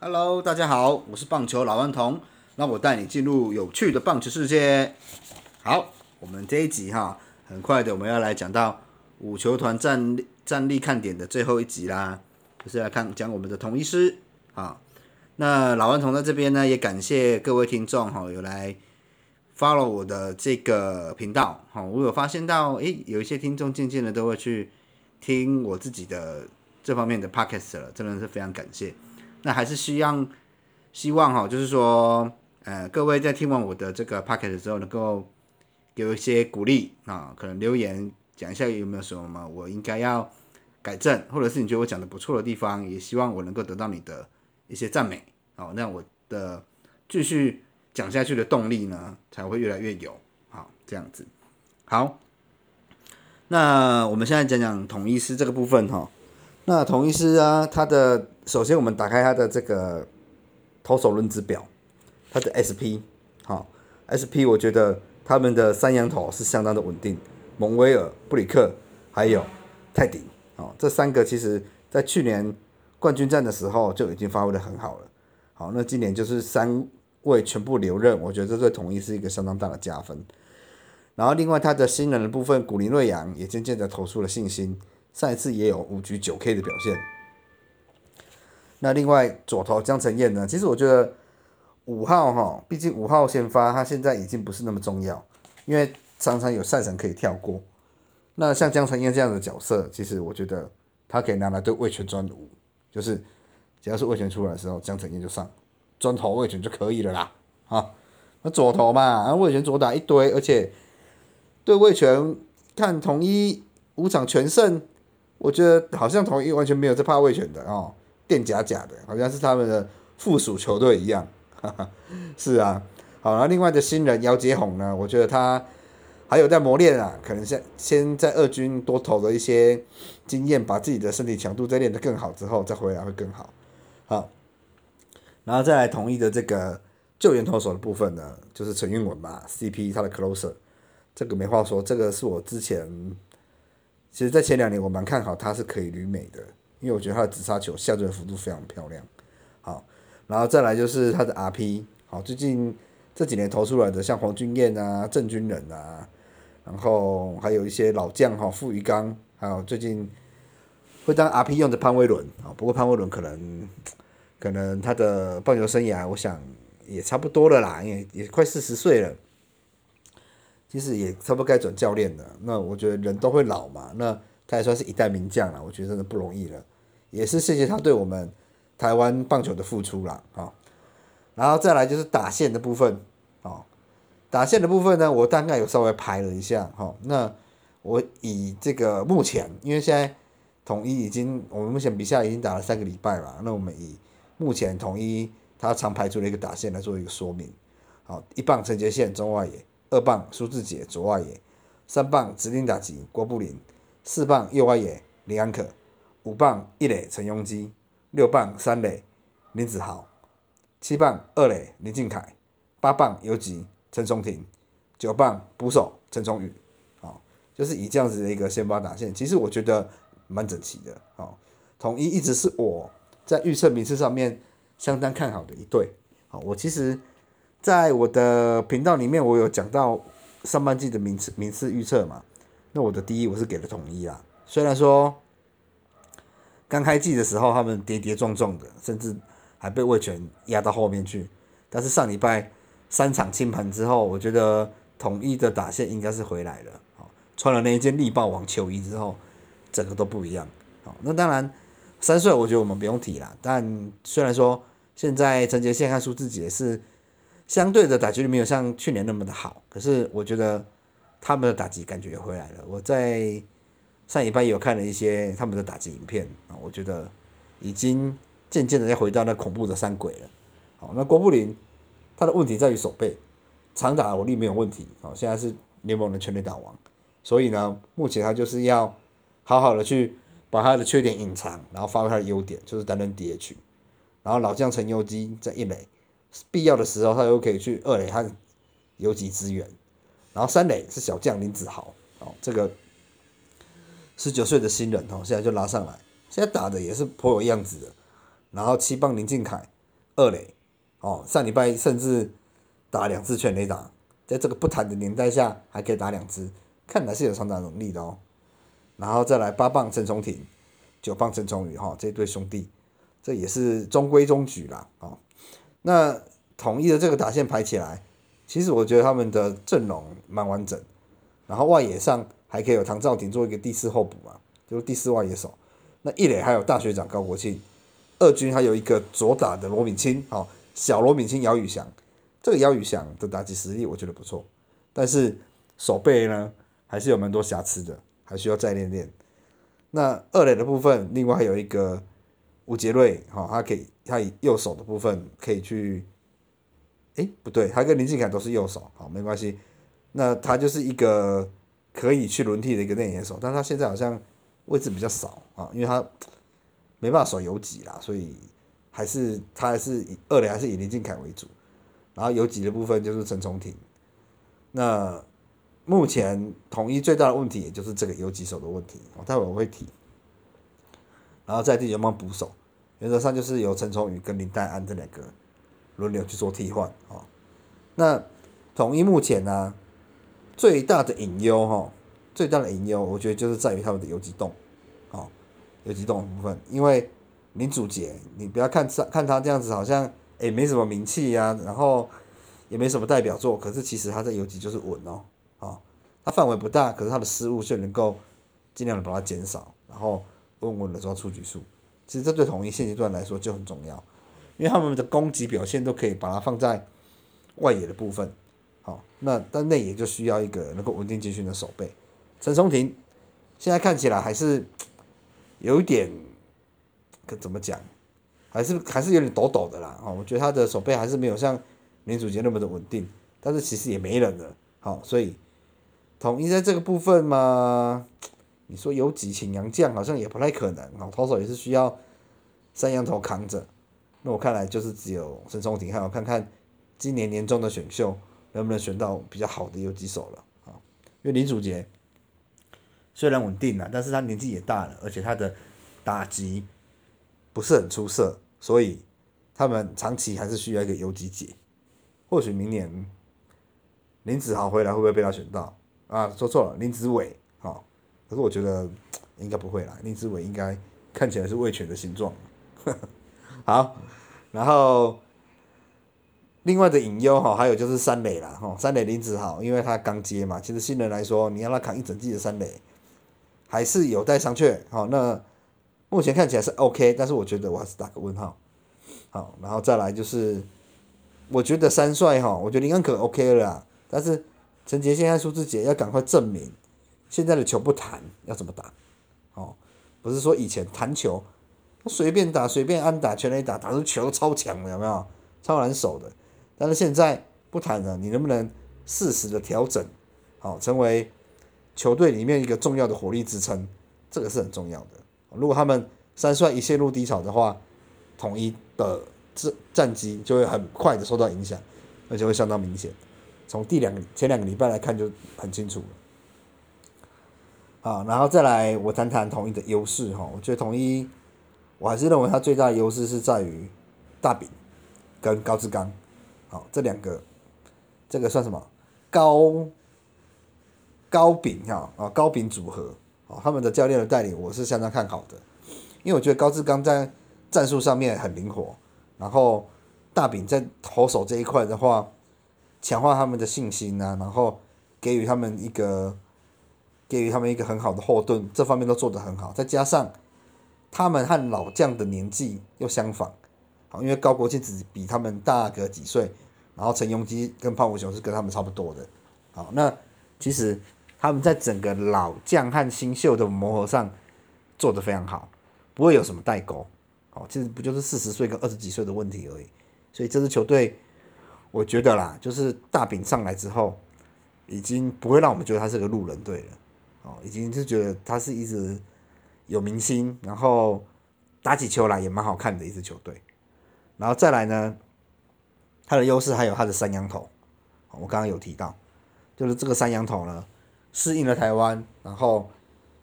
Hello，大家好，我是棒球老顽童，那我带你进入有趣的棒球世界。好，我们这一集哈，很快的我们要来讲到五球团战战力看点的最后一集啦，就是来看讲我们的统一师啊。那老顽童在这边呢，也感谢各位听众哈，有来 follow 我的这个频道哈。我有发现到，诶，有一些听众渐渐的都会去听我自己的这方面的 podcast 了，真的是非常感谢。那还是希望希望哈，就是说，呃，各位在听完我的这个 p o c k e t 之后，能够给我一些鼓励啊，可能留言讲一下有没有什么我应该要改正，或者是你觉得我讲的不错的地方，也希望我能够得到你的一些赞美哦，那我的继续讲下去的动力呢，才会越来越有好这样子。好，那我们现在讲讲统一师这个部分哈。那统一师啊，他的首先我们打开他的这个投手轮值表，他的 SP，好，SP 我觉得他们的三羊头是相当的稳定，蒙威尔、布里克还有泰迪，哦，这三个其实在去年冠军战的时候就已经发挥的很好了，好，那今年就是三位全部留任，我觉得这对统一是一个相当大的加分。然后另外他的新人的部分，古林瑞阳也渐渐的投出了信心。上一次也有五局九 K 的表现。那另外左投江承彦呢？其实我觉得五号哈，毕竟五号先发，他现在已经不是那么重要，因为常常有赛程可以跳过。那像江承彦这样的角色，其实我觉得他可以拿来对魏权专五，就是只要是魏权出来的时候，江承彦就上专投魏权就可以了啦。啊，那左投嘛，那魏权左打一堆，而且对魏权看统一五场全胜。我觉得好像统一完全没有在怕魏权的哦，垫假假的，好像是他们的附属球队一样。哈哈，是啊，好，然后另外的新人姚杰宏呢，我觉得他还有在磨练啊，可能先先在二军多投了一些经验，把自己的身体强度再练得更好之后，再回来会更好。好，然后再来同一的这个救援投手的部分呢，就是陈运文嘛，CP 他的 closer，这个没话说，这个是我之前。其实，在前两年我蛮看好他是可以旅美的，因为我觉得他的直杀球下坠幅度非常漂亮。好，然后再来就是他的 RP，好，最近这几年投出来的像黄俊彦啊、郑军人啊，然后还有一些老将哈，傅余刚，还有最近会当 RP 用的潘威伦啊，不过潘威伦可能可能他的棒球生涯，我想也差不多了啦，也也快四十岁了。其实也差不多该转教练了。那我觉得人都会老嘛，那他也算是一代名将了。我觉得真的不容易了，也是谢谢他对我们台湾棒球的付出啦。啊。然后再来就是打线的部分，哦，打线的部分呢，我大概有稍微排了一下，哈。那我以这个目前，因为现在统一已经，我们目前比赛已经打了三个礼拜了，那我们以目前统一他常排出的一个打线来做一个说明。好，一棒陈杰宪中外野。二棒苏志杰左外野，三棒指定打击郭布林，四棒右外野林安可，五棒一垒陈庸基，六棒三垒林子豪，七棒二垒林敬凯，八棒游击陈松廷，九棒捕手陈崇宇，好，就是以这样子的一个先发打线，其实我觉得蛮整齐的，好，统一一直是我在预测名次上面相当看好的一队，好，我其实。在我的频道里面，我有讲到上半季的名次名次预测嘛？那我的第一我是给了统一啊，虽然说刚开季的时候他们跌跌撞撞的，甚至还被魏权压到后面去，但是上礼拜三场清盘之后，我觉得统一的打线应该是回来了。好，穿了那一件力霸王球衣之后，整个都不一样。好，那当然三岁我觉得我们不用提了，但虽然说现在陈杰宪和苏志杰是。相对的打击率没有像去年那么的好，可是我觉得他们的打击感觉也回来了。我在上礼拜有看了一些他们的打击影片啊，我觉得已经渐渐的要回到那恐怖的三鬼了。好，那郭布林他的问题在于手背，长打火力没有问题，好，现在是联盟的全垒打王，所以呢，目前他就是要好好的去把他的缺点隐藏，然后发挥他的优点，就是担任 DH，然后老将陈优基在一垒。必要的时候，他又可以去二垒和游击支援，然后三垒是小将林子豪，哦，这个十九岁的新人哦，现在就拉上来，现在打的也是颇有样子的。然后七棒林敬凯，二垒，哦，上礼拜甚至打两次全垒打，在这个不谈的年代下还可以打两支，看来是有上打能力的哦。然后再来八棒陈松廷，九棒陈崇宇哈，这对兄弟，这也是中规中矩啦哦。那统一的这个打线排起来，其实我觉得他们的阵容蛮完整，然后外野上还可以有唐兆廷做一个第四候补嘛，就是第四外野手。那一垒还有大学长高国庆，二军还有一个左打的罗敏清，好小罗敏清姚宇翔，这个姚宇翔的打击实力我觉得不错，但是手背呢还是有蛮多瑕疵的，还需要再练练。那二垒的部分，另外还有一个吴杰瑞，哈，他可以他以右手的部分可以去，诶，不对，他跟林敬凯都是右手，好没关系，那他就是一个可以去轮替的一个内野手，但他现在好像。位置比较少啊，因为他没办法守游击啦，所以还是他还是以二垒还是以林敬凯为主，然后游击的部分就是陈崇廷。那目前统一最大的问题也就是这个游击手的问题，我待会我会提。然后在第九棒捕手，原则上就是由陈崇宇跟林黛安这两个轮流去做替换啊。那统一目前呢最大的隐忧哈。最大的隐忧，我觉得就是在于他们的游击洞，哦，游击洞部分，因为林祖杰，你不要看看他这样子，好像也没什么名气呀，然后也没什么代表作，可是其实他在游击就是稳哦，哦，他范围不大，可是他的失误却能够尽量的把它减少，然后稳稳的抓出局数，其实这对统一现阶段来说就很重要，因为他们的攻击表现都可以把它放在外野的部分，好，那但内野就需要一个能够稳定进训的守备。陈松廷现在看起来还是有一点，可怎么讲，还是还是有点抖抖的啦。哦，我觉得他的手背还是没有像林祖杰那么的稳定，但是其实也没人了。好，所以统一在这个部分嘛，你说有几请洋将好像也不太可能。哦，投手也是需要三羊头扛着。那我看来就是只有陈松廷，还有看看今年年终的选秀能不能选到比较好的游击手了。啊，因为林祖杰。虽然稳定了，但是他年纪也大了，而且他的打击不是很出色，所以他们长期还是需要一个游击解。或许明年林子豪回来会不会被他选到？啊，说错了，林子伟，好，可是我觉得应该不会啦，林子伟应该看起来是卫权的形状。好，然后另外的隐忧哈，还有就是三垒啦，哈，三垒林子豪，因为他刚接嘛，其实新人来说，你让他扛一整季的三垒。还是有待商榷，好，那目前看起来是 OK，但是我觉得我还是打个问号，好，然后再来就是，我觉得三帅哈，我觉得林安可 OK 了，但是陈杰现在苏志杰要赶快证明，现在的球不弹要怎么打，哦，不是说以前弹球，随便打随便安打全垒打，打出球超强的有没有？超难守的，但是现在不谈了，你能不能适时的调整，好，成为。球队里面一个重要的火力支撑，这个是很重要的。如果他们三帅一陷入低潮的话，统一的战战绩就会很快的受到影响，而且会相当明显。从第两前两个礼拜来看就很清楚了。好，然后再来我谈谈统一的优势哈。我觉得统一，我还是认为它最大的优势是在于大饼跟高志刚，好这两个，这个算什么？高？高饼哈啊，高饼组合。啊，他们的教练的带领我是相当看好的，因为我觉得高志刚在战术上面很灵活，然后大饼在投手这一块的话，强化他们的信心啊，然后给予他们一个给予他们一个很好的后盾，这方面都做得很好，再加上他们和老将的年纪又相仿，好，因为高国庆只比他们大个几岁，然后陈庸基跟胖虎雄是跟他们差不多的，好，那其实。他们在整个老将和新秀的磨合上做得非常好，不会有什么代沟。哦，其实不就是四十岁跟二十几岁的问题而已。所以这支球队，我觉得啦，就是大饼上来之后，已经不会让我们觉得他是个路人队了。哦，已经是觉得他是一直有明星，然后打起球来也蛮好看的一支球队。然后再来呢，他的优势还有他的三羊头。我刚刚有提到，就是这个三羊头呢。适应了台湾，然后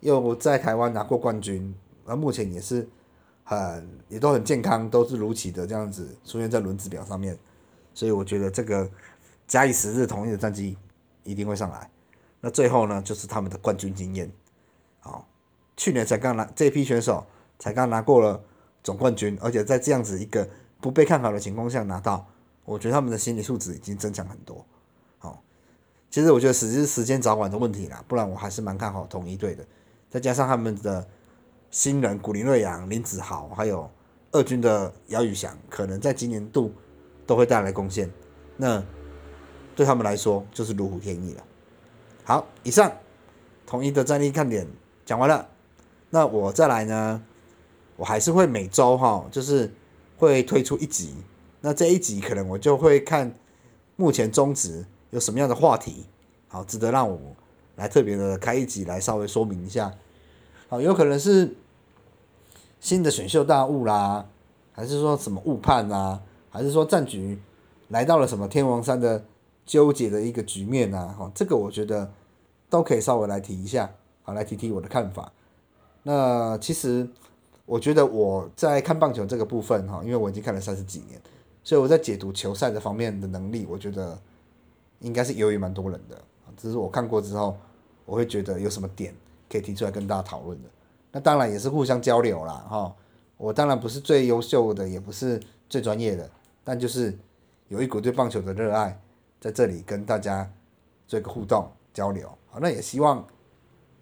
又在台湾拿过冠军，而目前也是很也都很健康，都是如期的这样子出现在轮子表上面，所以我觉得这个假以时日，同一的战绩一定会上来。那最后呢，就是他们的冠军经验，好，去年才刚拿这批选手才刚拿过了总冠军，而且在这样子一个不被看好的情况下拿到，我觉得他们的心理素质已经增强很多。好，其实我觉得只是时间早晚的问题啦，不然我还是蛮看好统一队的。再加上他们的新人古林瑞阳、林子豪，还有二军的姚宇翔，可能在今年度都会带来贡献，那对他们来说就是如虎添翼了。好，以上统一的战力看点讲完了，那我再来呢，我还是会每周哈，就是会推出一集，那这一集可能我就会看目前中职有什么样的话题，好，值得让我来特别的开一集来稍微说明一下，好，有可能是新的选秀大物啦，还是说什么误判啊，还是说战局来到了什么天王山的纠结的一个局面啊，哈，这个我觉得。都可以稍微来提一下，好，来提提我的看法。那其实我觉得我在看棒球这个部分哈，因为我已经看了三十几年，所以我在解读球赛的方面的能力，我觉得应该是优于蛮多人的。只是我看过之后，我会觉得有什么点可以提出来跟大家讨论的。那当然也是互相交流啦，哈。我当然不是最优秀的，也不是最专业的，但就是有一股对棒球的热爱，在这里跟大家做一个互动交流。好，那也希望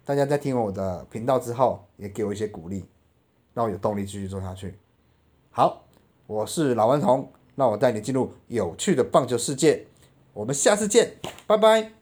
大家在听完我的频道之后，也给我一些鼓励，让我有动力继续做下去。好，我是老顽童，让我带你进入有趣的棒球世界。我们下次见，拜拜。